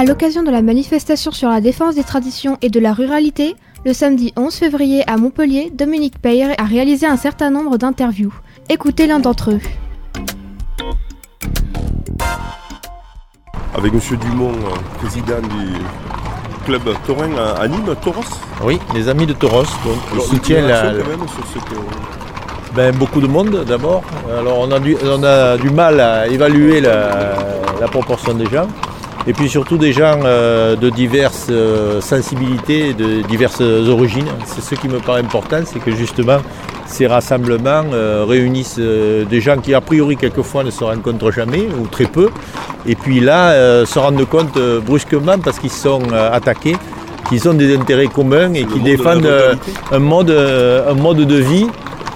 À l'occasion de la manifestation sur la défense des traditions et de la ruralité, le samedi 11 février à Montpellier, Dominique Peyre a réalisé un certain nombre d'interviews. Écoutez l'un d'entre eux. Avec M. Dumont, euh, président du club taurin à Nîmes, Toros. Oui, les amis de Toros. Donc, on Alors, soutient une la, même sur ce que- ben, beaucoup de monde d'abord. Alors on a, du, on a du mal à évaluer la, la proportion des gens. Et puis surtout des gens euh, de diverses euh, sensibilités, de diverses origines. C'est ce qui me paraît important, c'est que justement ces rassemblements euh, réunissent des gens qui a priori quelquefois ne se rencontrent jamais ou très peu. Et puis là se rendent compte brusquement parce qu'ils sont attaqués, qu'ils ont des intérêts communs et qui défendent ruralité. un mode, un mode de vie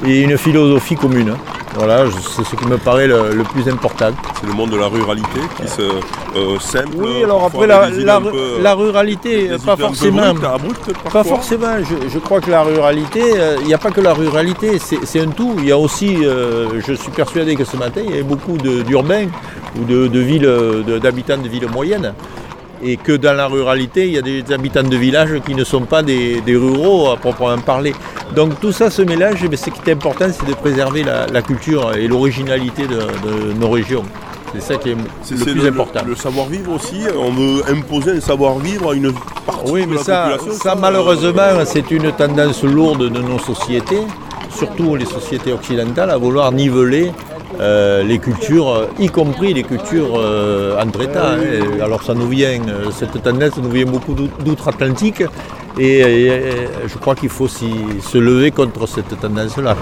et une philosophie commune. Voilà, c'est ce qui me paraît le, le plus important. C'est le monde de la ruralité qui se euh. Oui, alors après, la, peu, ruralité, pas forcément. brutes, abruptes, Pas forcément, je, je crois que la ruralité, euh, il n'y a pas que la ruralité, c'est un tout. Il y a aussi, euh, je suis persuadé que ce matin, il y avait beaucoup d'urbains ou de, de villes, d'habitants de villes moyennes. Et que dans la ruralité, il y a des habitants de villages qui ne sont pas des, des ruraux à proprement parler. Donc tout ça se mélange, mais ce qui est important, c'est de préserver la, la culture et l'originalité de, de nos régions. C'est ça qui est le plus important. Le savoir-vivre aussi. On veut imposer un savoir-vivre à une partie Oui, de mais la ça, population. ça malheureusement, c'est une tendance lourde de nos sociétés, surtout les sociétés occidentales, à vouloir niveler euh, les cultures, euh, y compris les cultures euh, entre États. hein. Alors ça nous vient, cette tendance nous vient beaucoup d'ou- d'outre-Atlantique, et, et- et je crois qu'il faut se lever contre cette tendance-là.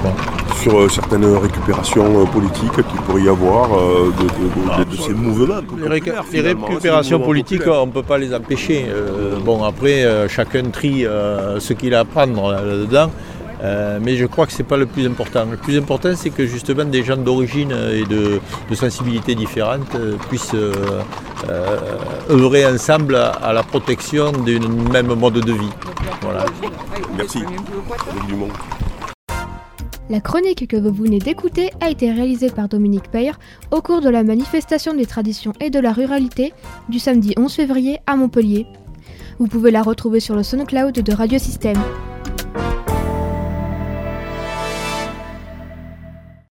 sur euh, certaines récupérations politiques qu'il pourrait y avoir de, de- de- de- de ces mouvements. Les, récu- populaires, les finalement, récupérations mouvements politiques, on ne peut pas les empêcher. Bon, après, chacun trie ce qu'il a à prendre là- là-dedans. Euh, mais je crois que ce n'est pas le plus important. Le plus important, c'est que justement des gens d'origine et de, de sensibilités différentes euh, puissent euh, euh, œuvrer ensemble à, à la protection d'un même mode de vie. Voilà. Merci. La chronique que vous venez d'écouter a été réalisée par Dominique Peyre au cours de la manifestation des traditions et de la ruralité du samedi 11 février à Montpellier. Vous pouvez la retrouver sur le SoundCloud de Radio Système.